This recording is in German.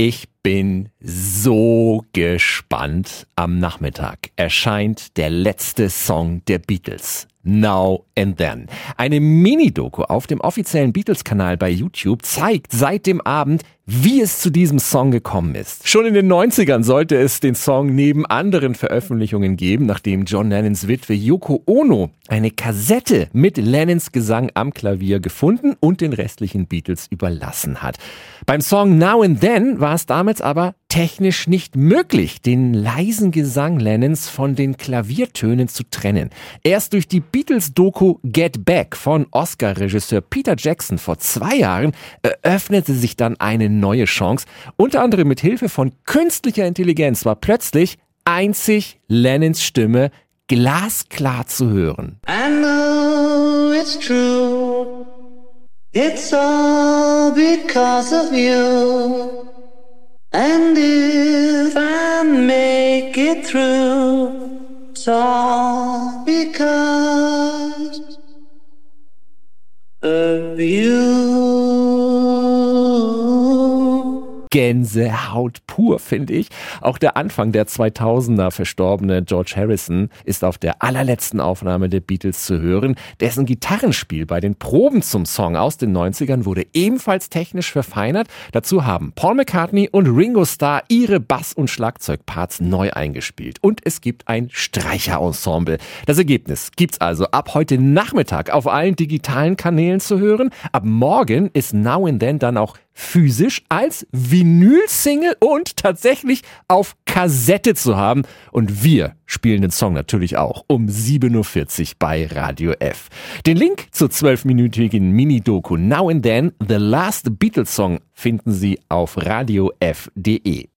Ich bin so gespannt. Am Nachmittag erscheint der letzte Song der Beatles. Now and Then. Eine Mini-Doku auf dem offiziellen Beatles-Kanal bei YouTube zeigt seit dem Abend, wie es zu diesem Song gekommen ist. Schon in den 90ern sollte es den Song neben anderen Veröffentlichungen geben, nachdem John Lennons Witwe Yoko Ono eine Kassette mit Lennons Gesang am Klavier gefunden und den restlichen Beatles überlassen hat. Beim Song Now and Then war es damals aber technisch nicht möglich, den leisen Gesang Lennons von den Klaviertönen zu trennen. Erst durch die Beatles-Doku Get Back von Oscar-Regisseur Peter Jackson vor zwei Jahren eröffnete sich dann eine neue Chance. Unter anderem mit Hilfe von künstlicher Intelligenz war plötzlich einzig Lennons Stimme glasklar zu hören. I know it's true. It's all because of you. And if I make it through, it's all because of you. Gänsehaut pur, finde ich. Auch der Anfang der 2000er verstorbene George Harrison ist auf der allerletzten Aufnahme der Beatles zu hören. Dessen Gitarrenspiel bei den Proben zum Song aus den 90ern wurde ebenfalls technisch verfeinert. Dazu haben Paul McCartney und Ringo Starr ihre Bass- und Schlagzeugparts neu eingespielt. Und es gibt ein Streicherensemble. Das Ergebnis gibt's also ab heute Nachmittag auf allen digitalen Kanälen zu hören. Ab morgen ist Now and Then dann auch physisch als Vinyl-Single und tatsächlich auf Kassette zu haben. Und wir spielen den Song natürlich auch um 7.40 Uhr bei Radio F. Den Link zur zwölfminütigen Mini-Doku Now and Then, The Last Beatles Song, finden Sie auf radiof.de.